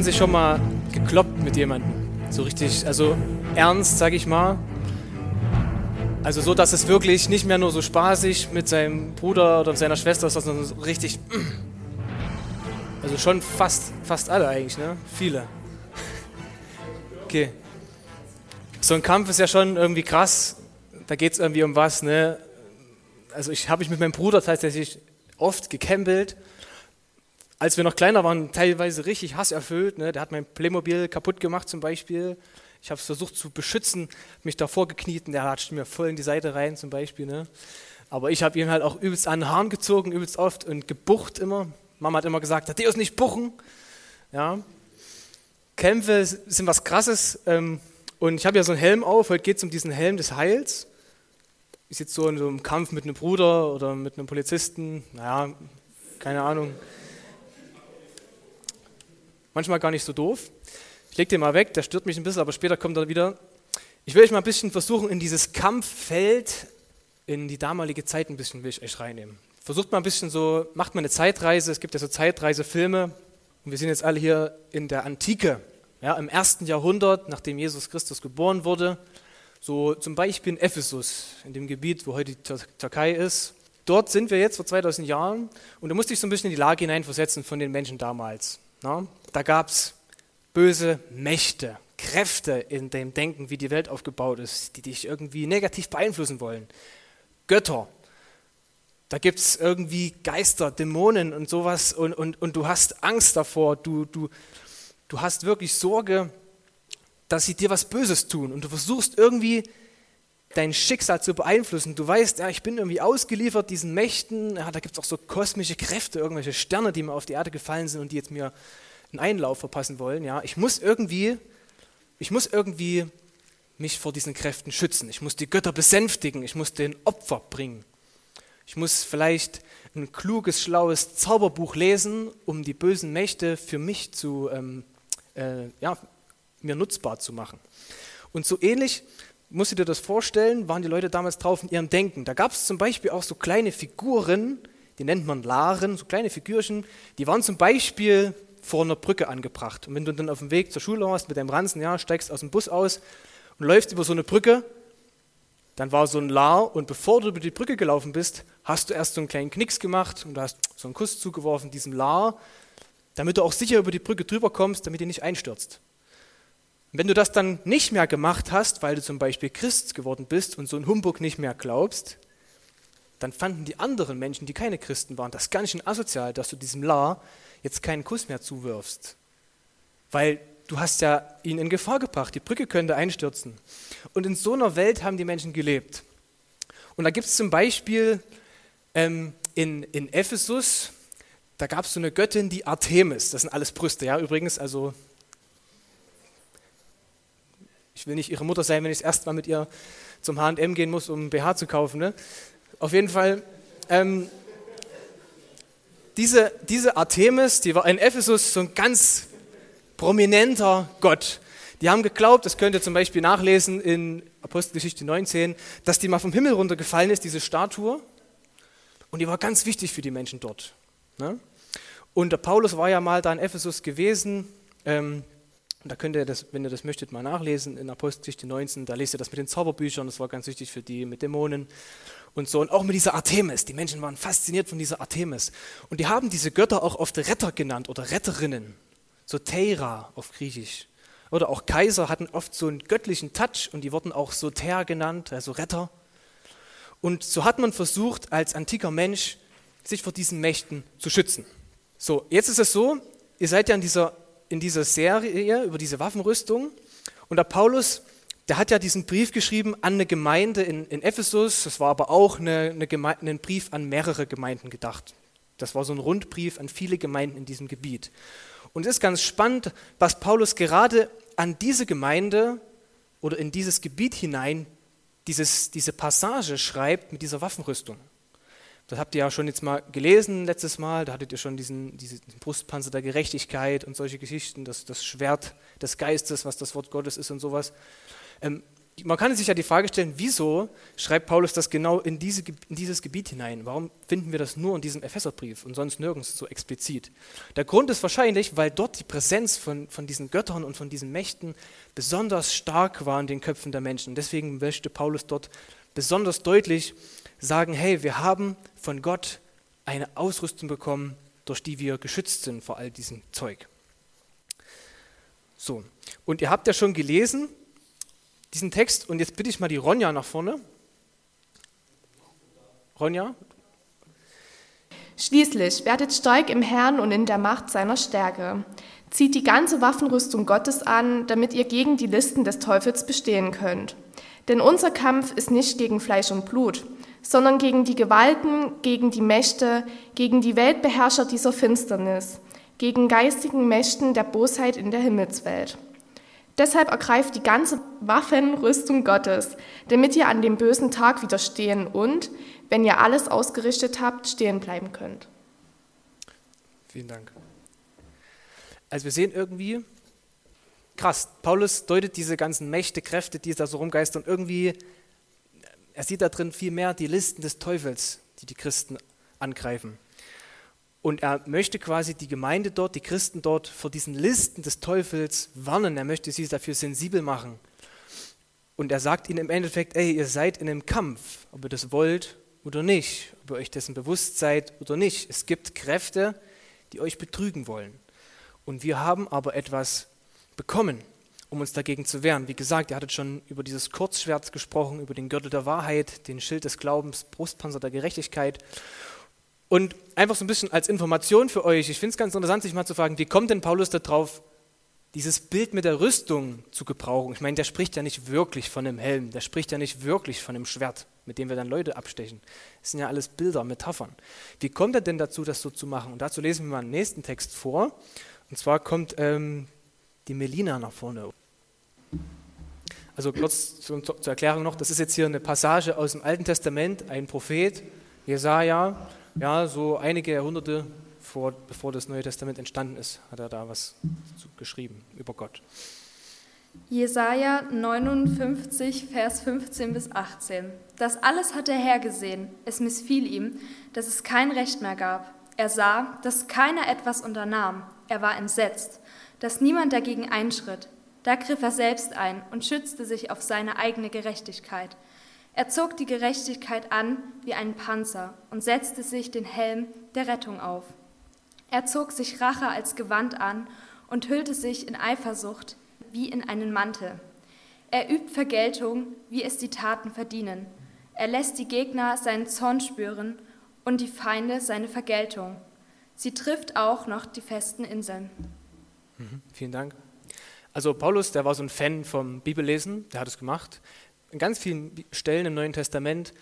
hatten sich schon mal gekloppt mit jemandem? So richtig, also ernst, sag ich mal. Also so, dass es wirklich nicht mehr nur so spaßig mit seinem Bruder oder seiner Schwester ist, sondern so richtig. Also schon fast, fast alle eigentlich, ne? Viele. Okay. So ein Kampf ist ja schon irgendwie krass. Da geht es irgendwie um was, ne? Also ich habe mich mit meinem Bruder tatsächlich oft gekämpelt als wir noch kleiner waren, teilweise richtig hasserfüllt. Ne? Der hat mein Playmobil kaputt gemacht zum Beispiel. Ich habe es versucht zu beschützen, mich davor gekniet und der hat mir voll in die Seite rein zum Beispiel. Ne? Aber ich habe ihn halt auch übelst an den Haaren gezogen, übelst oft und gebucht immer. Mama hat immer gesagt, Thaddeus nicht buchen. Ja. Kämpfe sind was Krasses. Ähm, und ich habe ja so einen Helm auf. Heute geht es um diesen Helm des Heils. Ich sitze so in so einem Kampf mit einem Bruder oder mit einem Polizisten. Naja, keine Ahnung. Manchmal gar nicht so doof. Ich lege den mal weg, der stört mich ein bisschen, aber später kommt er wieder. Ich will euch mal ein bisschen versuchen, in dieses Kampffeld, in die damalige Zeit ein bisschen, will ich euch reinnehmen. Versucht mal ein bisschen so, macht mal eine Zeitreise. Es gibt ja so Zeitreisefilme. Und wir sind jetzt alle hier in der Antike, ja, im ersten Jahrhundert, nachdem Jesus Christus geboren wurde. So zum Beispiel in Ephesus, in dem Gebiet, wo heute die Türkei ist. Dort sind wir jetzt vor 2000 Jahren und da musste ich so ein bisschen in die Lage hineinversetzen von den Menschen damals. Na? Da gab es böse Mächte, Kräfte in dem Denken, wie die Welt aufgebaut ist, die dich irgendwie negativ beeinflussen wollen. Götter. Da gibt es irgendwie Geister, Dämonen und sowas und, und, und du hast Angst davor. Du, du, du hast wirklich Sorge, dass sie dir was Böses tun und du versuchst irgendwie dein Schicksal zu beeinflussen. Du weißt, ja, ich bin irgendwie ausgeliefert diesen Mächten. Ja, da gibt es auch so kosmische Kräfte, irgendwelche Sterne, die mir auf die Erde gefallen sind und die jetzt mir einen Einlauf verpassen wollen. Ja, ich muss irgendwie, ich muss irgendwie mich vor diesen Kräften schützen. Ich muss die Götter besänftigen. Ich muss den Opfer bringen. Ich muss vielleicht ein kluges, schlaues Zauberbuch lesen, um die bösen Mächte für mich zu, ähm, äh, ja, mir nutzbar zu machen. Und so ähnlich musst du dir das vorstellen, waren die Leute damals drauf in ihrem Denken. Da gab es zum Beispiel auch so kleine Figuren, die nennt man Laren, so kleine Figürchen, die waren zum Beispiel vor einer Brücke angebracht. Und wenn du dann auf dem Weg zur Schule warst mit deinem Ranzen, ja, steigst aus dem Bus aus und läufst über so eine Brücke, dann war so ein Lar und bevor du über die Brücke gelaufen bist, hast du erst so einen kleinen Knicks gemacht und du hast so einen Kuss zugeworfen diesem Lar, damit du auch sicher über die Brücke drüber kommst, damit die nicht einstürzt. Und wenn du das dann nicht mehr gemacht hast, weil du zum Beispiel Christ geworden bist und so ein Humbug nicht mehr glaubst, dann fanden die anderen Menschen, die keine Christen waren, das ganz schön asozial, dass du diesem Lar jetzt keinen Kuss mehr zuwirfst. Weil du hast ja ihn in Gefahr gebracht, die Brücke könnte einstürzen. Und in so einer Welt haben die Menschen gelebt. Und da gibt es zum Beispiel ähm, in, in Ephesus, da gab es so eine Göttin, die Artemis, das sind alles Brüste, ja, übrigens, also ich will nicht ihre Mutter sein, wenn ich erst mal mit ihr zum H&M gehen muss, um BH zu kaufen. Ne? Auf jeden Fall, ähm, diese, diese Artemis, die war in Ephesus so ein ganz prominenter Gott. Die haben geglaubt, das könnt ihr zum Beispiel nachlesen in Apostelgeschichte 19, dass die mal vom Himmel runtergefallen ist, diese Statue. Und die war ganz wichtig für die Menschen dort. Ne? Und der Paulus war ja mal da in Ephesus gewesen. Ähm, und da könnt ihr das, wenn ihr das möchtet, mal nachlesen in Apostelgeschichte 19. Da lest ihr das mit den Zauberbüchern, das war ganz wichtig für die, mit Dämonen und so. Und auch mit dieser Artemis. Die Menschen waren fasziniert von dieser Artemis. Und die haben diese Götter auch oft Retter genannt oder Retterinnen. So Teira auf Griechisch. Oder auch Kaiser hatten oft so einen göttlichen Touch und die wurden auch Soter genannt, also Retter. Und so hat man versucht, als antiker Mensch sich vor diesen Mächten zu schützen. So, jetzt ist es so, ihr seid ja in dieser, in dieser Serie über diese Waffenrüstung und der Paulus der hat ja diesen Brief geschrieben an eine Gemeinde in, in Ephesus. Das war aber auch eine, eine Gemeinde, ein Brief an mehrere Gemeinden gedacht. Das war so ein Rundbrief an viele Gemeinden in diesem Gebiet. Und es ist ganz spannend, was Paulus gerade an diese Gemeinde oder in dieses Gebiet hinein dieses, diese Passage schreibt mit dieser Waffenrüstung. Das habt ihr ja schon jetzt mal gelesen letztes Mal. Da hattet ihr schon diesen, diesen Brustpanzer der Gerechtigkeit und solche Geschichten, das, das Schwert des Geistes, was das Wort Gottes ist und sowas. Ähm, man kann sich ja die Frage stellen, wieso schreibt Paulus das genau in, diese, in, dieses Gebiet hinein? Warum finden wir das nur in diesem Epheserbrief und sonst nirgends so explizit? Der Grund ist wahrscheinlich, weil dort die Präsenz von, von diesen Göttern und von diesen Mächten besonders stark war in den Köpfen der Menschen. Deswegen möchte Paulus dort besonders deutlich sagen, hey, wir haben von Gott eine Ausrüstung bekommen, durch die wir geschützt sind vor all diesem Zeug. So, und ihr habt ja schon gelesen, diesen Text und jetzt bitte ich mal die Ronja nach vorne. Ronja? Schließlich werdet stark im Herrn und in der Macht seiner Stärke. Zieht die ganze Waffenrüstung Gottes an, damit ihr gegen die Listen des Teufels bestehen könnt. Denn unser Kampf ist nicht gegen Fleisch und Blut, sondern gegen die Gewalten, gegen die Mächte, gegen die Weltbeherrscher dieser Finsternis, gegen geistigen Mächten der Bosheit in der Himmelswelt. Deshalb ergreift die ganze Waffenrüstung Gottes, damit ihr an dem bösen Tag widerstehen und, wenn ihr alles ausgerichtet habt, stehen bleiben könnt. Vielen Dank. Also wir sehen irgendwie, krass, Paulus deutet diese ganzen Mächte, Kräfte, die da so rumgeistern, irgendwie, er sieht da drin viel mehr die Listen des Teufels, die die Christen angreifen. Und er möchte quasi die Gemeinde dort, die Christen dort vor diesen Listen des Teufels warnen. Er möchte sie dafür sensibel machen. Und er sagt ihnen im Endeffekt, ey, ihr seid in einem Kampf, ob ihr das wollt oder nicht, ob ihr euch dessen bewusst seid oder nicht. Es gibt Kräfte, die euch betrügen wollen. Und wir haben aber etwas bekommen, um uns dagegen zu wehren. Wie gesagt, ihr hattet schon über dieses Kurzschwert gesprochen, über den Gürtel der Wahrheit, den Schild des Glaubens, Brustpanzer der Gerechtigkeit. Und einfach so ein bisschen als Information für euch, ich finde es ganz interessant, sich mal zu fragen, wie kommt denn Paulus darauf, dieses Bild mit der Rüstung zu gebrauchen? Ich meine, der spricht ja nicht wirklich von einem Helm, der spricht ja nicht wirklich von einem Schwert, mit dem wir dann Leute abstechen. Das sind ja alles Bilder, Metaphern. Wie kommt er denn dazu, das so zu machen? Und dazu lesen wir mal den nächsten Text vor. Und zwar kommt ähm, die Melina nach vorne. Also kurz zur, Erklärung noch, das ist jetzt hier eine Passage aus dem Alten Testament, ein Prophet, Jesaja, ja, so einige Jahrhunderte vor, bevor das Neue Testament entstanden ist, hat er da was geschrieben über Gott. Jesaja 59, Vers 15 bis 18. Das alles hat der Herr gesehen. Es missfiel ihm, dass es kein Recht mehr gab. Er sah, dass keiner etwas unternahm. Er war entsetzt, dass niemand dagegen einschritt. Da griff er selbst ein und schützte sich auf seine eigene Gerechtigkeit. Er zog die Gerechtigkeit an wie einen Panzer und setzte sich den Helm der Rettung auf. Er zog sich Rache als Gewand an und hüllte sich in Eifersucht wie in einen Mantel. Er übt Vergeltung, wie es die Taten verdienen. Er lässt die Gegner seinen Zorn spüren und die Feinde seine Vergeltung. Sie trifft auch noch die festen Inseln. Mhm, vielen Dank. Also Paulus, der war so ein Fan vom Bibellesen, der hat es gemacht in ganz vielen Stellen im Neuen Testament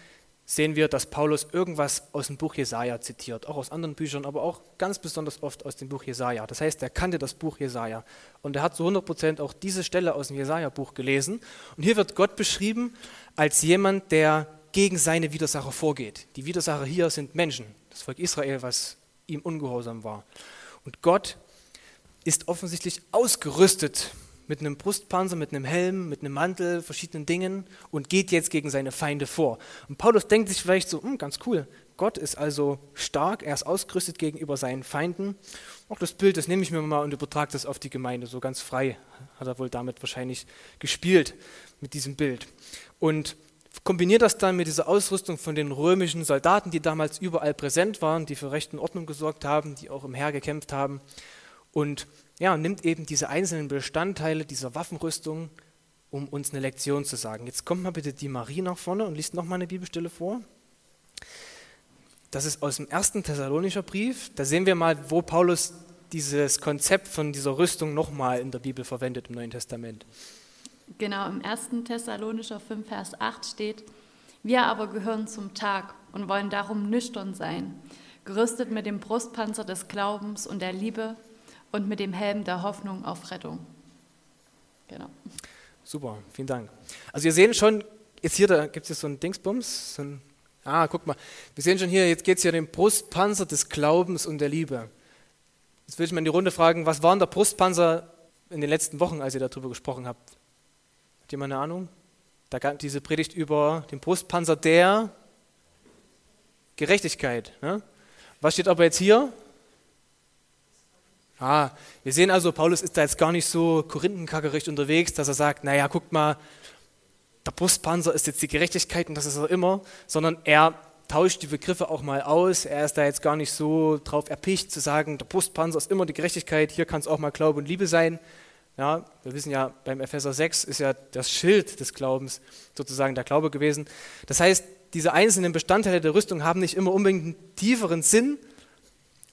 sehen wir, dass Paulus irgendwas aus dem Buch Jesaja zitiert, auch aus anderen Büchern, aber auch ganz besonders oft aus dem Buch Jesaja. Das heißt, er kannte das Buch Jesaja und er hat zu 100 Prozent auch diese Stelle aus dem Jesaja-Buch gelesen. Und hier wird Gott beschrieben als jemand, der gegen seine Widersacher vorgeht. Die Widersacher hier sind Menschen, das Volk Israel, was ihm ungehorsam war. Und Gott ist offensichtlich ausgerüstet mit einem Brustpanzer, mit einem Helm, mit einem Mantel, verschiedenen Dingen und geht jetzt gegen seine Feinde vor. Und Paulus denkt sich vielleicht so, hm, ganz cool, Gott ist also stark, er ist ausgerüstet gegenüber seinen Feinden. Auch das Bild, das nehme ich mir mal und übertrage das auf die Gemeinde, so ganz frei hat er wohl damit wahrscheinlich gespielt, mit diesem Bild. Und kombiniert das dann mit dieser Ausrüstung von den römischen Soldaten, die damals überall präsent waren, die für Recht und Ordnung gesorgt haben, die auch im Heer gekämpft haben. Und ja, nimmt eben diese einzelnen Bestandteile dieser Waffenrüstung, um uns eine Lektion zu sagen. Jetzt kommt mal bitte die Marie nach vorne und liest nochmal eine Bibelstelle vor. Das ist aus dem ersten Thessalonischer Brief. Da sehen wir mal, wo Paulus dieses Konzept von dieser Rüstung nochmal in der Bibel verwendet im Neuen Testament. Genau, im ersten Thessalonischer 5, Vers 8 steht, wir aber gehören zum Tag und wollen darum nüchtern sein, gerüstet mit dem Brustpanzer des Glaubens und der Liebe und mit dem Helm der Hoffnung auf Rettung. Genau. Super, vielen Dank. Also ihr seht schon, jetzt hier, da gibt es so ein Dingsbums, so ein, ah, guck mal, wir sehen schon hier, jetzt geht es hier um den Brustpanzer des Glaubens und der Liebe. Jetzt will ich mal in die Runde fragen, was war denn der Brustpanzer in den letzten Wochen, als ihr darüber gesprochen habt? Hat jemand eine Ahnung? diese Predigt über den Brustpanzer der Gerechtigkeit. Ne? Was steht aber jetzt hier? Ah, wir sehen also, Paulus ist da jetzt gar nicht so korinthenkackerisch unterwegs, dass er sagt, naja, guckt mal, der Brustpanzer ist jetzt die Gerechtigkeit und das ist er immer, sondern er tauscht die Begriffe auch mal aus. Er ist da jetzt gar nicht so drauf erpicht zu sagen, der Brustpanzer ist immer die Gerechtigkeit, hier kann es auch mal Glaube und Liebe sein. Ja, wir wissen ja, beim Epheser 6 ist ja das Schild des Glaubens sozusagen der Glaube gewesen. Das heißt, diese einzelnen Bestandteile der Rüstung haben nicht immer unbedingt einen tieferen Sinn,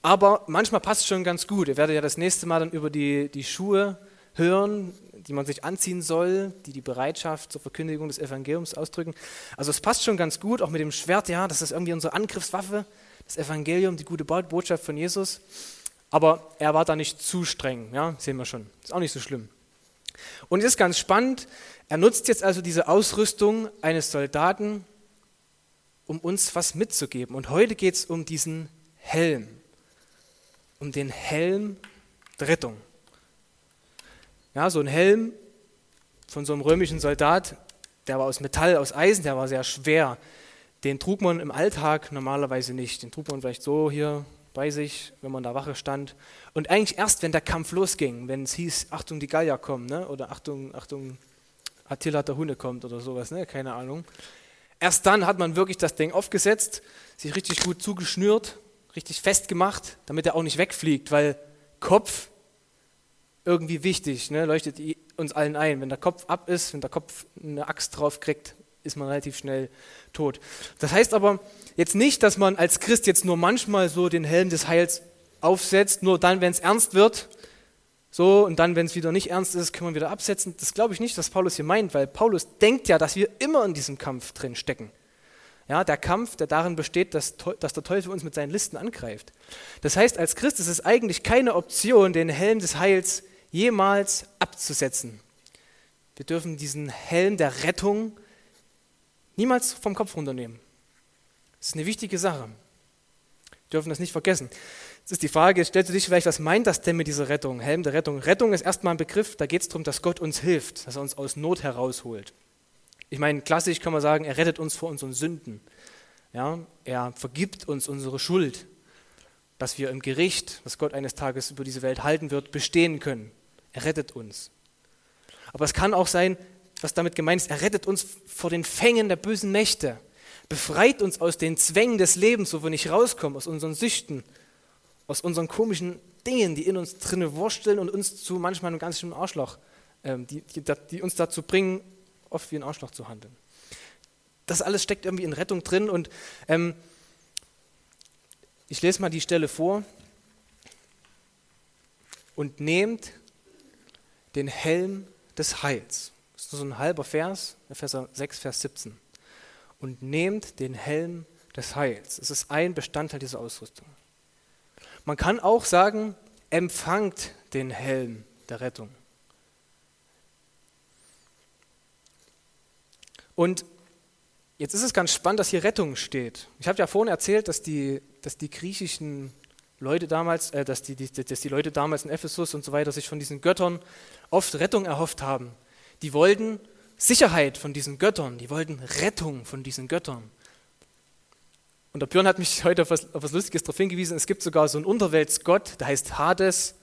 aber manchmal passt es schon ganz gut. Ihr werdet ja das nächste Mal dann über die, die Schuhe hören, die man sich anziehen soll, die die Bereitschaft zur Verkündigung des Evangeliums ausdrücken. Also es passt schon ganz gut, auch mit dem Schwert, ja, das ist irgendwie unsere Angriffswaffe, das Evangelium, die gute Botschaft von Jesus. Aber er war da nicht zu streng, ja, sehen wir schon. Ist auch nicht so schlimm. Und es ist ganz spannend, er nutzt jetzt also diese Ausrüstung eines Soldaten, um uns was mitzugeben. Und heute geht es um diesen Helm, um den Helm der Rettung. Ja, so ein Helm von so einem römischen Soldat, der war aus Metall, aus Eisen, der war sehr schwer. Den trug man im Alltag normalerweise nicht. Den trug man vielleicht so hier bei sich, wenn man da Wache stand. Und eigentlich erst, wenn der Kampf losging, wenn es hieß, Achtung, die Gallier kommen, ne? oder Achtung, Achtung, Attila der Hunde kommt oder sowas, ne? keine Ahnung. Erst dann hat man wirklich das Ding aufgesetzt, sich richtig gut zugeschnürt, richtig festgemacht, damit er auch nicht wegfliegt, weil Kopf irgendwie wichtig, ne? leuchtet uns allen ein. Wenn der Kopf ab ist, wenn der Kopf eine Axt drauf kriegt, ist man relativ schnell tot. Das heißt aber jetzt nicht, dass man als Christ jetzt nur manchmal so den Helm des Heils aufsetzt, nur dann, wenn es ernst wird, so, und dann, wenn es wieder nicht ernst ist, können wir wieder absetzen. Das glaube ich nicht, was Paulus hier meint, weil Paulus denkt ja, dass wir immer in diesem Kampf drin stecken. Ja, der Kampf, der darin besteht, dass, dass der Teufel uns mit seinen Listen angreift. Das heißt, als Christ ist es eigentlich keine Option, den Helm des Heils jemals abzusetzen. Wir dürfen diesen Helm der Rettung niemals vom Kopf runternehmen. Das ist eine wichtige Sache. Wir dürfen das nicht vergessen. Jetzt ist die Frage, stellst du dich vielleicht, was meint das denn mit dieser Rettung, Helm der Rettung? Rettung ist erstmal ein Begriff, da geht es darum, dass Gott uns hilft, dass er uns aus Not herausholt. Ich meine, klassisch kann man sagen, er rettet uns vor unseren Sünden. Ja, er vergibt uns unsere Schuld, dass wir im Gericht, das Gott eines Tages über diese Welt halten wird, bestehen können. Er rettet uns. Aber es kann auch sein, was damit gemeint ist, er rettet uns vor den Fängen der bösen Mächte, befreit uns aus den Zwängen des Lebens, wo wir nicht rauskommen, aus unseren Süchten, aus unseren komischen Dingen, die in uns drinne wursteln und uns zu manchmal einem ganz schönen Arschloch, ähm, die, die, die, uns dazu bringen, oft wie ein Arschloch zu handeln. Das alles steckt irgendwie in Rettung drin und ähm, ich lese mal die Stelle vor. Und nehmt den Helm des Heils. Das ist nur so ein halber Vers, Vers 6, Vers 17. Und nehmt den Helm des Heils. Es ist ein Bestandteil dieser Ausrüstung. Man kann auch sagen, empfangt den Helm der Rettung. Und jetzt ist es ganz spannend, dass hier Rettung steht. Ich habe ja vorhin erzählt, dass die, dass die griechischen Leute damals, äh, dass, die, die, dass die Leute damals in Ephesus und so weiter sich von diesen Göttern oft Rettung erhofft haben. Die wollten Sicherheit von diesen Göttern, die wollten Rettung von diesen Göttern. Und der Björn hat mich heute auf was, auf was Lustiges darauf hingewiesen. Es gibt sogar so einen Unterweltsgott, der heißt Hades.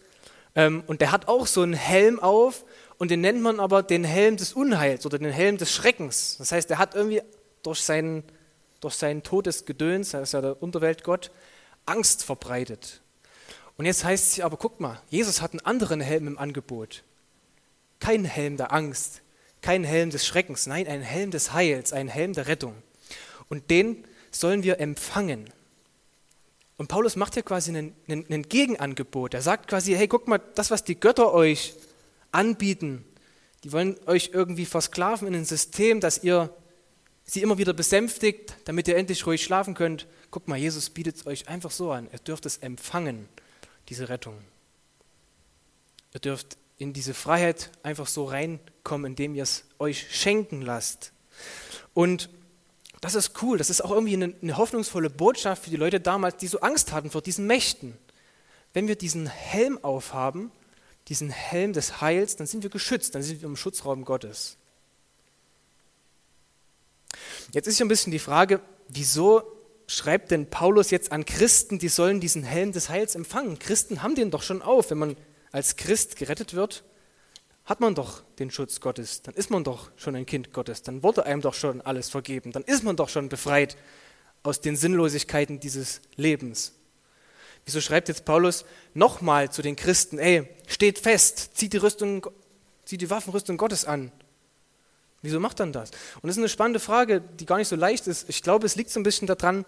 Ähm, und der hat auch so einen Helm auf. Und den nennt man aber den Helm des Unheils oder den Helm des Schreckens. Das heißt, er hat irgendwie durch seinen, durch seinen Todesgedöns, er ist ja der Unterweltgott, Angst verbreitet. Und jetzt heißt es aber, guck mal, Jesus hat einen anderen Helm im Angebot. Kein Helm der Angst, kein Helm des Schreckens, nein, ein Helm des Heils, ein Helm der Rettung. Und den sollen wir empfangen. Und Paulus macht hier quasi ein Gegenangebot. Er sagt quasi, hey, guck mal, das, was die Götter euch anbieten, die wollen euch irgendwie versklaven in ein System, dass ihr sie immer wieder besänftigt, damit ihr endlich ruhig schlafen könnt. Guck mal, Jesus bietet es euch einfach so an. Ihr dürft es empfangen, diese Rettung. Ihr dürft in diese Freiheit einfach so reinkommen, indem ihr es euch schenken lasst. Und das ist cool, das ist auch irgendwie eine, eine hoffnungsvolle Botschaft für die Leute damals, die so Angst hatten vor diesen Mächten. Wenn wir diesen Helm aufhaben, diesen Helm des Heils, dann sind wir geschützt, dann sind wir im Schutzraum Gottes. Jetzt ist ja ein bisschen die Frage, wieso schreibt denn Paulus jetzt an Christen, die sollen diesen Helm des Heils empfangen? Christen haben den doch schon auf. Wenn man als Christ gerettet wird, hat man doch den Schutz Gottes. Dann ist man doch schon ein Kind Gottes. Dann wurde einem doch schon alles vergeben. Dann ist man doch schon befreit aus den Sinnlosigkeiten dieses Lebens. Wieso schreibt jetzt Paulus nochmal zu den Christen, ey, steht fest, zieht die Rüstung, zieht die Waffenrüstung Gottes an. Wieso macht er das? Und das ist eine spannende Frage, die gar nicht so leicht ist. Ich glaube, es liegt so ein bisschen daran,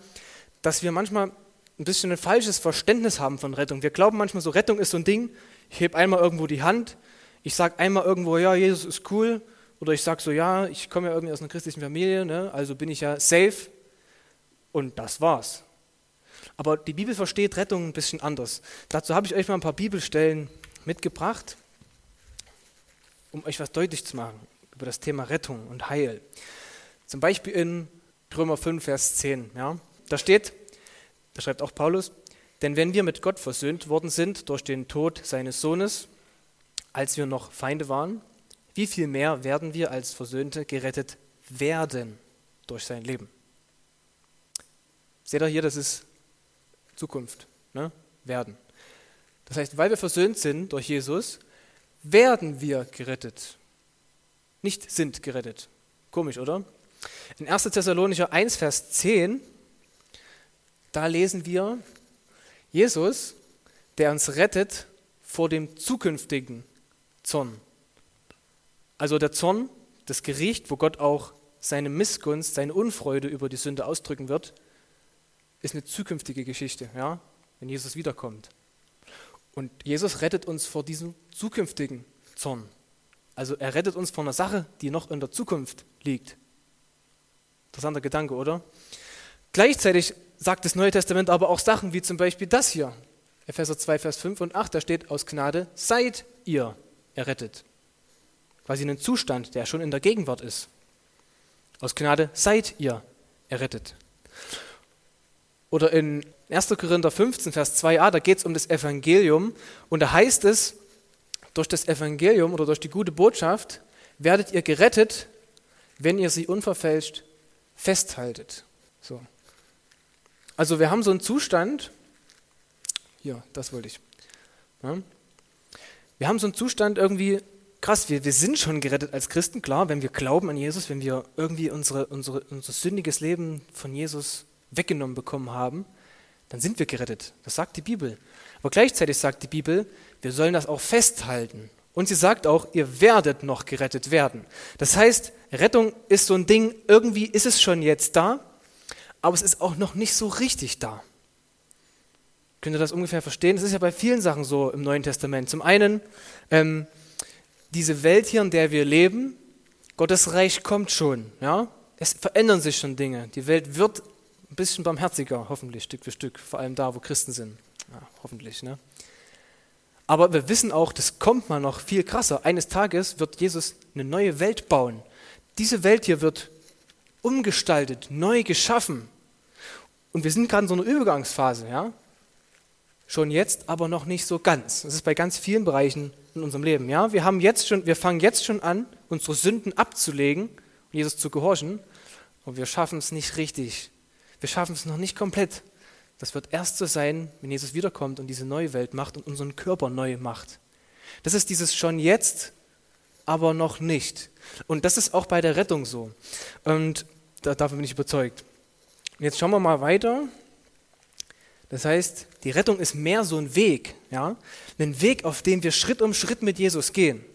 dass wir manchmal ein bisschen ein falsches Verständnis haben von Rettung. Wir glauben manchmal so, Rettung ist so ein Ding, ich hebe einmal irgendwo die Hand, ich sage einmal irgendwo, ja, Jesus ist cool, oder ich sage so, ja, ich komme ja irgendwie aus einer christlichen Familie, ne, also bin ich ja safe, und das war's. Aber die Bibel versteht Rettung ein bisschen anders. Dazu habe ich euch mal ein paar Bibelstellen mitgebracht, um euch was deutlich zu machen über das Thema Rettung und Heil. Zum Beispiel in Römer 5, Vers 10. Ja, da steht, da schreibt auch Paulus, denn wenn wir mit Gott versöhnt worden sind durch den Tod seines Sohnes, als wir noch Feinde waren, wie viel mehr werden wir als Versöhnte gerettet werden durch sein Leben? Seht ihr hier, das ist Zukunft, ne? werden. Das heißt, weil wir versöhnt sind durch Jesus, werden wir gerettet nicht sind gerettet. Komisch, oder? In 1. Thessalonicher 1, Vers 10, da lesen wir, Jesus, der uns rettet vor dem zukünftigen Zorn. Also der Zorn, das Gericht, wo Gott auch seine Missgunst, seine Unfreude über die Sünde ausdrücken wird, ist eine zukünftige Geschichte, ja, wenn Jesus wiederkommt. Und Jesus rettet uns vor diesem zukünftigen Zorn. Also er rettet uns von einer Sache, die noch in der Zukunft liegt. Interessanter Gedanke, oder? Gleichzeitig sagt das Neue Testament aber auch Sachen wie zum Beispiel das hier. Epheser 2, Vers 5 und 8, da steht aus Gnade, seid ihr errettet. Quasi einen Zustand, der schon in der Gegenwart ist. Aus Gnade seid ihr errettet. Oder in 1. Korinther 15, Vers 2a, da geht es um das Evangelium und da heißt es, durch das Evangelium oder durch die gute Botschaft werdet ihr gerettet, wenn ihr sie unverfälscht festhaltet. So. Also wir haben so einen Zustand, hier, das wollte ich. Ja. Wir haben so einen Zustand irgendwie, krass, wir, wir sind schon gerettet als Christen, klar, wenn wir glauben an Jesus, wenn wir irgendwie unsere, unsere, unser sündiges Leben von Jesus weggenommen bekommen haben, dann sind wir gerettet. Das sagt die Bibel. Aber gleichzeitig sagt die Bibel, wir sollen das auch festhalten. Und sie sagt auch, ihr werdet noch gerettet werden. Das heißt, Rettung ist so ein Ding, irgendwie ist es schon jetzt da, aber es ist auch noch nicht so richtig da. Könnt ihr das ungefähr verstehen? Das ist ja bei vielen Sachen so im Neuen Testament. Zum einen, ähm, diese Welt hier, in der wir leben, Gottes Reich kommt schon. Ja? Es verändern sich schon Dinge. Die Welt wird ein bisschen barmherziger, hoffentlich, Stück für Stück, vor allem da, wo Christen sind. Ja, hoffentlich. Ne? Aber wir wissen auch, das kommt mal noch viel krasser. Eines Tages wird Jesus eine neue Welt bauen. Diese Welt hier wird umgestaltet, neu geschaffen. Und wir sind gerade in so einer Übergangsphase, ja? Schon jetzt, aber noch nicht so ganz. Das ist bei ganz vielen Bereichen in unserem Leben, ja? Wir haben jetzt schon, wir fangen jetzt schon an, unsere Sünden abzulegen, Jesus zu gehorchen, und wir schaffen es nicht richtig. Wir schaffen es noch nicht komplett. Das wird erst so sein, wenn Jesus wiederkommt und diese neue Welt macht und unseren Körper neu macht. Das ist dieses schon jetzt, aber noch nicht. Und das ist auch bei der Rettung so. Und davon bin ich überzeugt. Und jetzt schauen wir mal weiter. Das heißt, die Rettung ist mehr so ein Weg, ja? Ein Weg, auf dem wir Schritt um Schritt mit Jesus gehen.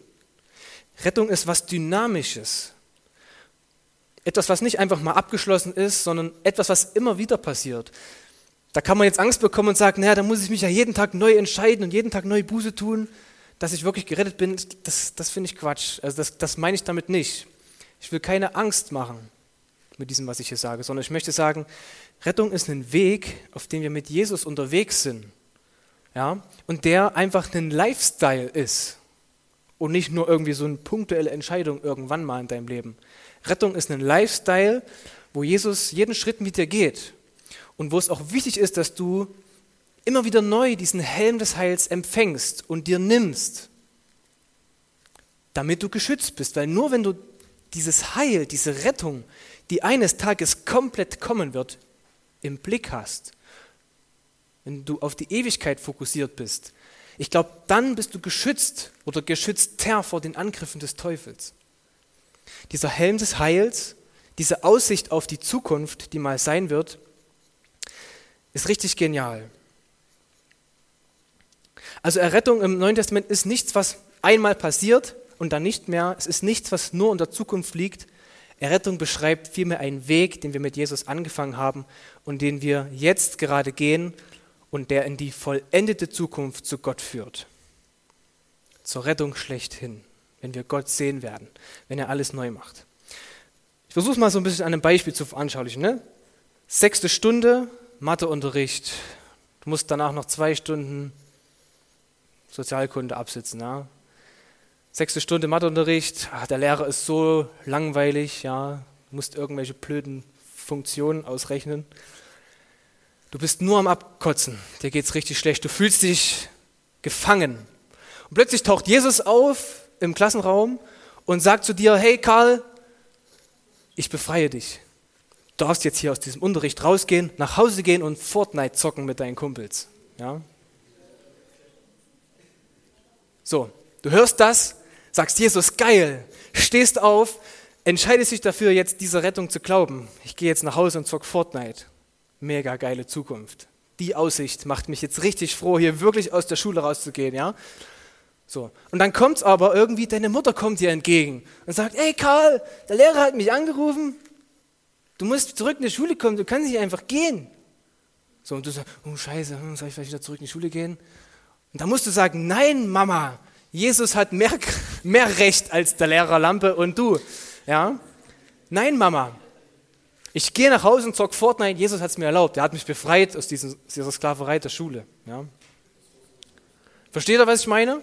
Rettung ist was Dynamisches. Etwas, was nicht einfach mal abgeschlossen ist, sondern etwas, was immer wieder passiert. Da kann man jetzt Angst bekommen und sagen, naja, da muss ich mich ja jeden Tag neu entscheiden und jeden Tag neu Buße tun, dass ich wirklich gerettet bin. Das, das finde ich Quatsch. Also das, das meine ich damit nicht. Ich will keine Angst machen mit diesem, was ich hier sage, sondern ich möchte sagen, Rettung ist ein Weg, auf dem wir mit Jesus unterwegs sind. Ja? Und der einfach ein Lifestyle ist und nicht nur irgendwie so eine punktuelle Entscheidung irgendwann mal in deinem Leben. Rettung ist ein Lifestyle, wo Jesus jeden Schritt mit dir geht und wo es auch wichtig ist, dass du immer wieder neu diesen Helm des Heils empfängst und dir nimmst, damit du geschützt bist. Weil nur wenn du dieses Heil, diese Rettung, die eines Tages komplett kommen wird, im Blick hast, wenn du auf die Ewigkeit fokussiert bist, ich glaube, dann bist du geschützt oder geschützter vor den Angriffen des Teufels. Dieser Helm des Heils, diese Aussicht auf die Zukunft, die mal sein wird, ist richtig genial. Also Errettung im Neuen Testament ist nichts, was einmal passiert und dann nicht mehr. Es ist nichts, was nur in der Zukunft liegt. Errettung beschreibt vielmehr einen Weg, den wir mit Jesus angefangen haben und den wir jetzt gerade gehen und der in die vollendete Zukunft zu Gott führt. Zur Rettung schlechthin, wenn wir Gott sehen werden, wenn er alles neu macht. Ich versuche es mal so ein bisschen an einem Beispiel zu veranschaulichen. Ne? Sechste Stunde, Matheunterricht. Du musst danach noch zwei Stunden Sozialkunde absitzen. Ja? Sechste Stunde Matheunterricht, ach, der Lehrer ist so langweilig, ja, du musst irgendwelche blöden Funktionen ausrechnen. Du bist nur am Abkotzen, dir geht es richtig schlecht, du fühlst dich gefangen. Und plötzlich taucht Jesus auf im Klassenraum und sagt zu dir, hey Karl, ich befreie dich. Du darfst jetzt hier aus diesem Unterricht rausgehen, nach Hause gehen und Fortnite zocken mit deinen Kumpels. Ja? So, du hörst das, sagst Jesus, geil, stehst auf, entscheidest dich dafür, jetzt dieser Rettung zu glauben. Ich gehe jetzt nach Hause und zock Fortnite mega geile Zukunft. Die Aussicht macht mich jetzt richtig froh, hier wirklich aus der Schule rauszugehen, ja? So. Und dann kommt aber irgendwie, deine Mutter kommt dir entgegen und sagt, ey Karl, der Lehrer hat mich angerufen, du musst zurück in die Schule kommen, du kannst nicht einfach gehen. So, und du sagst, oh Scheiße, hm, soll ich vielleicht wieder zurück in die Schule gehen? Und dann musst du sagen, nein Mama, Jesus hat mehr, mehr Recht als der Lehrer Lampe und du. Ja? Nein Mama, ich gehe nach Hause und zock Fortnite, Jesus hat es mir erlaubt. Er hat mich befreit aus dieser Sklaverei der Schule. Ja. Versteht ihr, was ich meine?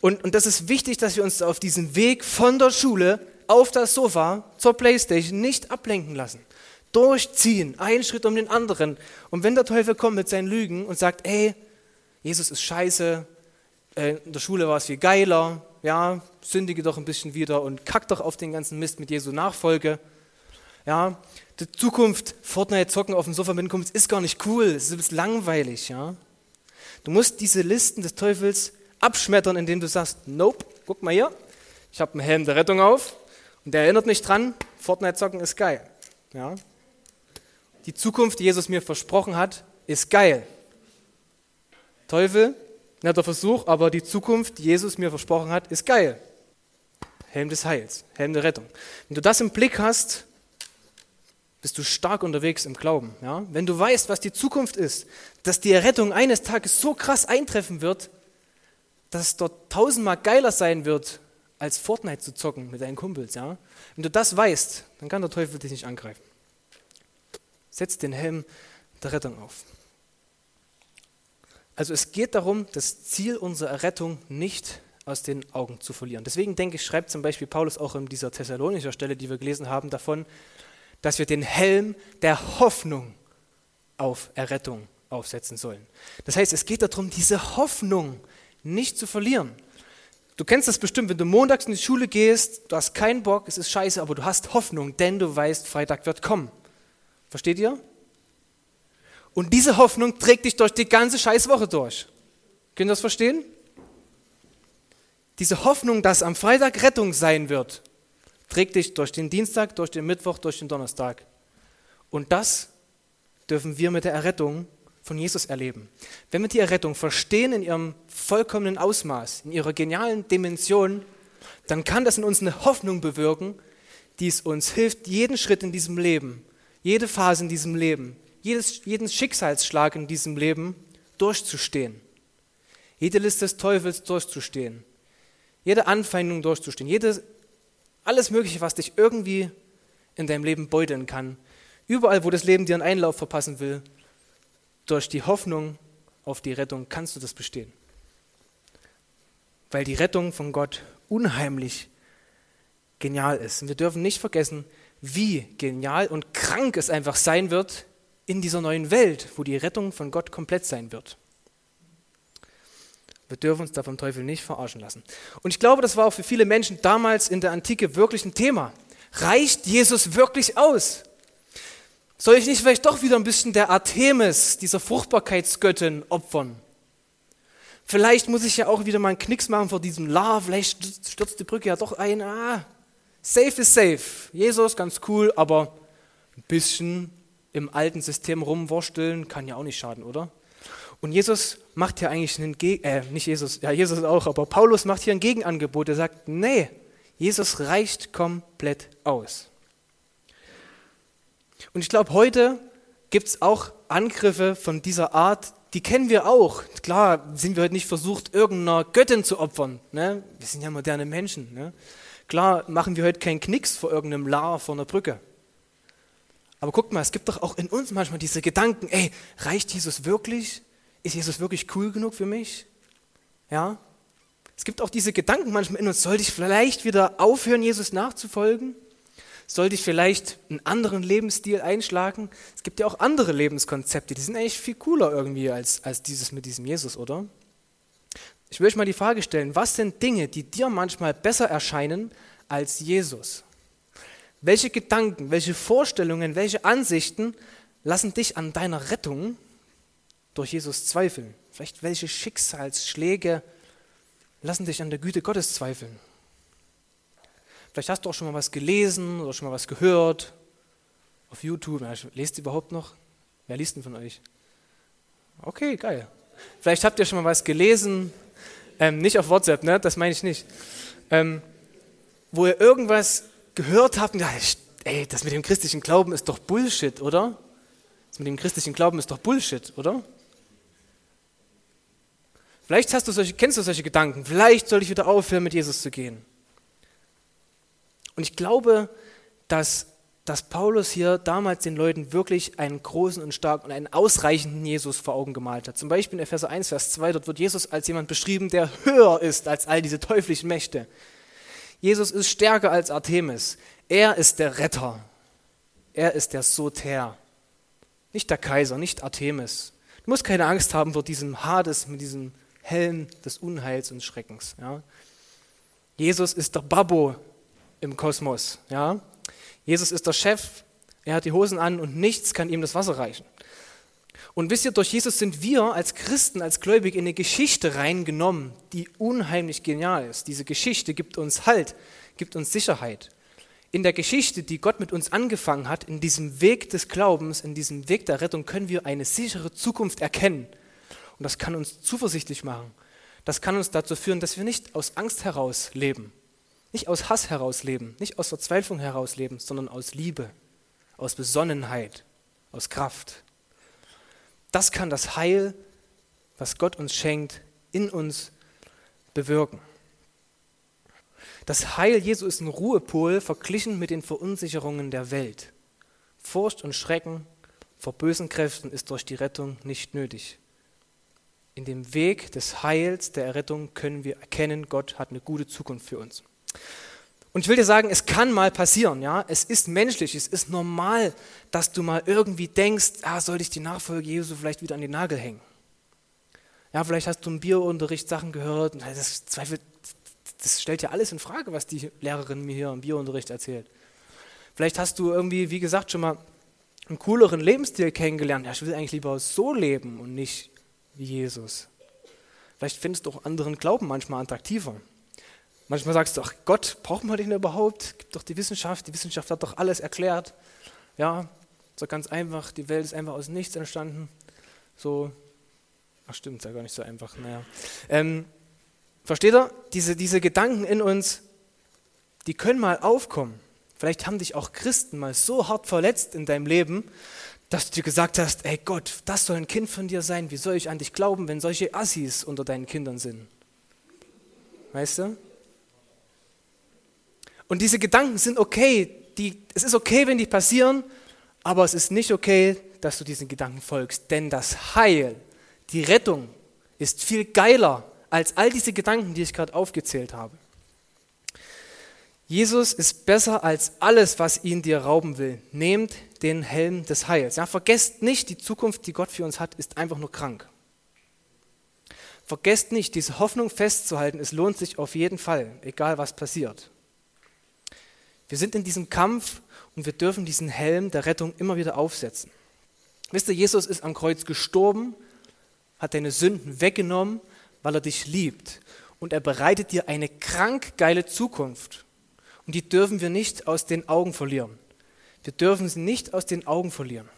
Und, und das ist wichtig, dass wir uns auf diesem Weg von der Schule auf das Sofa zur Playstation nicht ablenken lassen. Durchziehen, einen Schritt um den anderen. Und wenn der Teufel kommt mit seinen Lügen und sagt, ey, Jesus ist scheiße, äh, in der Schule war es viel geiler, ja, sündige doch ein bisschen wieder und kack doch auf den ganzen Mist mit Jesu Nachfolge, ja, die Zukunft, Fortnite zocken auf dem Sofa mit ist gar nicht cool, es ist langweilig. Ja. Du musst diese Listen des Teufels abschmettern, indem du sagst, nope, guck mal hier, ich habe einen Helm der Rettung auf und der erinnert mich dran, Fortnite zocken ist geil. Ja. Die Zukunft, die Jesus mir versprochen hat, ist geil. Teufel, netter Versuch, aber die Zukunft, die Jesus mir versprochen hat, ist geil. Helm des Heils, Helm der Rettung. Wenn du das im Blick hast, bist du stark unterwegs im Glauben. Ja? Wenn du weißt, was die Zukunft ist, dass die Errettung eines Tages so krass eintreffen wird, dass es dort tausendmal geiler sein wird, als Fortnite zu zocken mit deinen Kumpels. Ja? Wenn du das weißt, dann kann der Teufel dich nicht angreifen. Setz den Helm der Rettung auf. Also es geht darum, das Ziel unserer Errettung nicht aus den Augen zu verlieren. Deswegen denke ich, schreibt zum Beispiel Paulus auch in dieser Thessalonischer Stelle, die wir gelesen haben, davon, dass wir den Helm der Hoffnung auf Errettung aufsetzen sollen. Das heißt, es geht darum, diese Hoffnung nicht zu verlieren. Du kennst das bestimmt, wenn du montags in die Schule gehst, du hast keinen Bock, es ist scheiße, aber du hast Hoffnung, denn du weißt, Freitag wird kommen. Versteht ihr? Und diese Hoffnung trägt dich durch die ganze Scheißwoche durch. Könnt ihr das verstehen? Diese Hoffnung, dass am Freitag Rettung sein wird, trägt dich durch den Dienstag, durch den Mittwoch, durch den Donnerstag. Und das dürfen wir mit der Errettung von Jesus erleben. Wenn wir die Errettung verstehen in ihrem vollkommenen Ausmaß, in ihrer genialen Dimension, dann kann das in uns eine Hoffnung bewirken, die es uns hilft, jeden Schritt in diesem Leben, jede Phase in diesem Leben, jedes, jeden Schicksalsschlag in diesem Leben durchzustehen. Jede Liste des Teufels durchzustehen. Jede Anfeindung durchzustehen. Jede alles Mögliche, was dich irgendwie in deinem Leben beuteln kann. Überall, wo das Leben dir einen Einlauf verpassen will, durch die Hoffnung auf die Rettung kannst du das bestehen. Weil die Rettung von Gott unheimlich genial ist. Und wir dürfen nicht vergessen, wie genial und krank es einfach sein wird in dieser neuen Welt, wo die Rettung von Gott komplett sein wird. Wir dürfen uns da vom Teufel nicht verarschen lassen. Und ich glaube, das war auch für viele Menschen damals in der Antike wirklich ein Thema. reicht Jesus wirklich aus? Soll ich nicht vielleicht doch wieder ein bisschen der Artemis, dieser Fruchtbarkeitsgöttin, opfern? Vielleicht muss ich ja auch wieder mal einen Knicks machen vor diesem La, vielleicht stürzt die Brücke ja doch ein. Ah, safe ist safe. Jesus, ganz cool, aber ein bisschen im alten System rumwursteln kann ja auch nicht schaden, oder? Und Jesus macht hier eigentlich einen Geg äh, nicht Jesus, ja Jesus auch, aber Paulus macht hier ein Gegenangebot. Er sagt, nee, Jesus reicht komplett aus. Und ich glaube, heute gibt es auch Angriffe von dieser Art, die kennen wir auch. Klar sind wir heute nicht versucht, irgendeiner Göttin zu opfern. Ne? Wir sind ja moderne Menschen. Ne? Klar machen wir heute keinen Knicks vor irgendeinem Lar vor einer Brücke. Aber guckt mal, es gibt doch auch in uns manchmal diese Gedanken, ey, reicht Jesus wirklich? Ist Jesus wirklich cool genug für mich? Ja? Es gibt auch diese Gedanken manchmal in uns, sollte ich vielleicht wieder aufhören, Jesus nachzufolgen? Sollte ich vielleicht einen anderen Lebensstil einschlagen? Es gibt ja auch andere Lebenskonzepte, die sind eigentlich viel cooler irgendwie als, als dieses mit diesem Jesus, oder? Ich will euch mal die Frage stellen, was sind Dinge, die dir manchmal besser erscheinen als Jesus? Welche Gedanken, welche Vorstellungen, welche Ansichten lassen dich an deiner Rettung durch Jesus zweifeln? Vielleicht welche Schicksalsschläge lassen dich an der Güte Gottes zweifeln? Vielleicht hast du auch schon mal was gelesen oder schon mal was gehört auf YouTube. lest ihr überhaupt noch? Wer liest denn von euch? Okay, geil. Vielleicht habt ihr schon mal was gelesen, ähm, nicht auf WhatsApp, ne? das meine ich nicht, ähm, wo ihr irgendwas gehört habt und gedacht, ey, das mit dem christlichen Glauben ist doch Bullshit, oder? Das mit dem christlichen Glauben ist doch Bullshit, oder? Vielleicht hast du solche, kennst du solche Gedanken, vielleicht soll ich wieder aufhören, mit Jesus zu gehen. Und ich glaube, dass, dass Paulus hier damals den Leuten wirklich einen großen und starken und einen ausreichenden Jesus vor Augen gemalt hat. Zum Beispiel in Epheser 1, Vers 2, dort wird Jesus als jemand beschrieben, der höher ist als all diese teuflischen Mächte. Jesus ist stärker als Artemis. Er ist der Retter. Er ist der Soter. Nicht der Kaiser, nicht Artemis. Du musst keine Angst haben vor diesem Hades mit diesem Helm des Unheils und Schreckens. Ja. Jesus ist der Babbo, im Kosmos. Ja? Jesus ist der Chef, er hat die Hosen an und nichts kann ihm das Wasser reichen. Und wisst ihr, durch Jesus sind wir als Christen, als Gläubige in eine Geschichte reingenommen, die unheimlich genial ist. Diese Geschichte gibt uns Halt, gibt uns Sicherheit. In der Geschichte, die Gott mit uns angefangen hat, in diesem Weg des Glaubens, in diesem Weg der Rettung, können wir eine sichere Zukunft erkennen. Und das kann uns zuversichtlich machen. Das kann uns dazu führen, dass wir nicht aus Angst heraus leben, nicht aus Hass heraus leben, nicht aus Verzweiflung heraus leben, sondern aus Liebe, aus Besonnenheit, aus Kraft. Das kann das Heil, was Gott uns schenkt, in uns bewirken. Das Heil Jesu ist ein Ruhepol verglichen mit den Verunsicherungen der Welt. Furcht und Schrecken vor bösen Kräften ist durch die Rettung nicht nötig. In dem Weg des Heils, der Errettung können wir erkennen, Gott hat eine gute Zukunft für uns. Und ich will dir sagen, es kann mal passieren, ja. Es ist menschlich, es ist normal, dass du mal irgendwie denkst, ah, sollte ich die Nachfolge Jesu vielleicht wieder an den Nagel hängen? Ja, vielleicht hast du im Biounterricht Sachen gehört, und das, zweifelt, das stellt ja alles in Frage, was die Lehrerin mir hier im Biounterricht erzählt. Vielleicht hast du irgendwie, wie gesagt, schon mal einen cooleren Lebensstil kennengelernt. Ja, ich will eigentlich lieber so leben und nicht wie Jesus. Vielleicht findest du auch anderen Glauben manchmal attraktiver. Manchmal sagst du, ach Gott, braucht man den überhaupt? Gibt doch die Wissenschaft, die Wissenschaft hat doch alles erklärt. Ja, so ganz einfach, die Welt ist einfach aus nichts entstanden. So, ach stimmt, ist ja gar nicht so einfach. Naja. Ähm, versteht ihr? Diese, diese Gedanken in uns, die können mal aufkommen. Vielleicht haben dich auch Christen mal so hart verletzt in deinem Leben, dass du dir gesagt hast, ey Gott, das soll ein Kind von dir sein. Wie soll ich an dich glauben, wenn solche Assis unter deinen Kindern sind? Weißt du? Und diese Gedanken sind okay. Die, es ist okay, wenn die passieren, aber es ist nicht okay, dass du diesen Gedanken folgst. Denn das Heil, die Rettung ist viel geiler als all diese Gedanken, die ich gerade aufgezählt habe. Jesus ist besser als alles, was ihn dir rauben will. Nehmt den Helm des Heils. Ja, vergesst nicht, die Zukunft, die Gott für uns hat, ist einfach nur krank. Vergesst nicht, diese Hoffnung festzuhalten. Es lohnt sich auf jeden Fall, egal was passiert. Wir sind in diesem Kampf und wir dürfen diesen Helm der Rettung immer wieder aufsetzen. Wisst ihr, Jesus ist am Kreuz gestorben, hat deine Sünden weggenommen, weil er dich liebt. Und er bereitet dir eine krank geile Zukunft. Und die dürfen wir nicht aus den Augen verlieren. Wir dürfen sie nicht aus den Augen verlieren.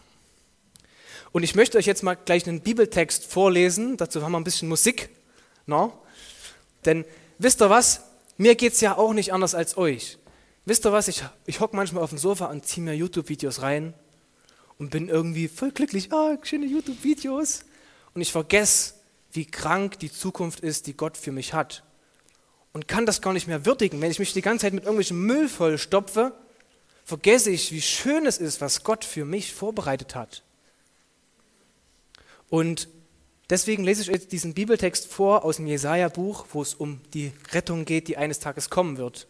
Und ich möchte euch jetzt mal gleich einen Bibeltext vorlesen. Dazu haben wir ein bisschen Musik. No? Denn wisst ihr was? Mir geht es ja auch nicht anders als euch. Wisst ihr was? Ich, ich hocke manchmal auf dem Sofa und ziehe mir YouTube-Videos rein und bin irgendwie voll glücklich. Ah, schöne YouTube-Videos. Und ich vergesse, wie krank die Zukunft ist, die Gott für mich hat. Und kann das gar nicht mehr würdigen. Wenn ich mich die ganze Zeit mit irgendwelchem Müll vollstopfe, vergesse ich, wie schön es ist, was Gott für mich vorbereitet hat. Und deswegen lese ich euch diesen Bibeltext vor aus dem Jesaja-Buch, wo es um die Rettung geht, die eines Tages kommen wird.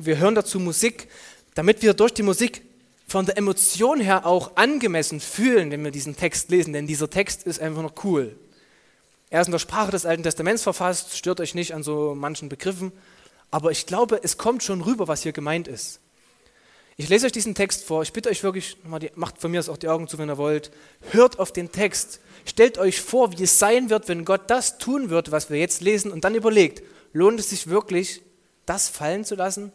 Und wir hören dazu Musik, damit wir durch die Musik von der Emotion her auch angemessen fühlen, wenn wir diesen Text lesen, denn dieser Text ist einfach noch cool. Er ist in der Sprache des Alten Testaments verfasst, stört euch nicht an so manchen Begriffen, aber ich glaube, es kommt schon rüber, was hier gemeint ist. Ich lese euch diesen Text vor. Ich bitte euch wirklich, macht von mir aus auch die Augen zu, wenn ihr wollt. Hört auf den Text. Stellt euch vor, wie es sein wird, wenn Gott das tun wird, was wir jetzt lesen, und dann überlegt, lohnt es sich wirklich, das fallen zu lassen,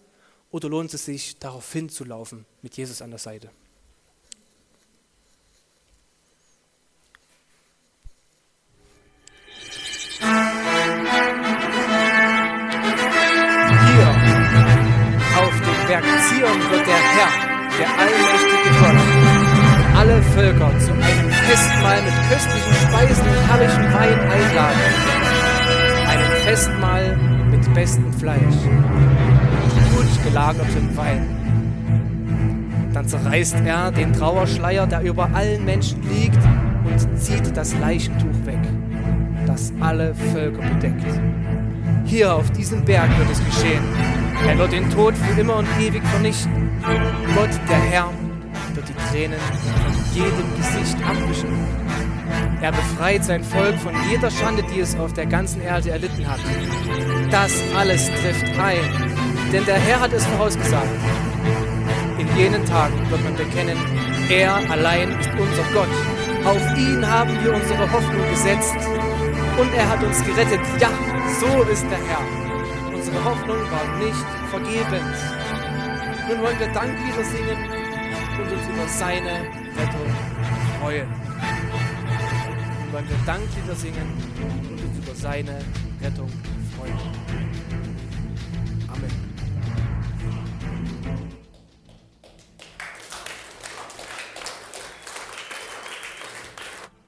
oder lohnt es sich, darauf hinzulaufen mit Jesus an der Seite? Berg Zion wird der Herr, der allmächtige Gott, alle Völker zu einem Festmahl mit köstlichen Speisen und herrlichen Wein einladen. Einem Festmahl mit bestem Fleisch, gut gelagertem Wein. Dann zerreißt er den Trauerschleier, der über allen Menschen liegt, und zieht das Leichentuch weg, das alle Völker bedeckt. Hier auf diesem Berg wird es geschehen er wird den Tod für immer und ewig vernichten. Gott, der Herr, wird die Tränen von jedem Gesicht abwischen. Er befreit sein Volk von jeder Schande, die es auf der ganzen Erde erlitten hat. Das alles trifft ein, denn der Herr hat es vorausgesagt. In jenen Tagen wird man bekennen, er allein ist unser Gott. Auf ihn haben wir unsere Hoffnung gesetzt und er hat uns gerettet. Ja, so ist der Herr. Unsere Hoffnung war nicht vergebens. Nun wollen wir Danklieder singen und uns über seine Rettung freuen. Nun wollen wir Danklieder singen und uns über seine Rettung freuen.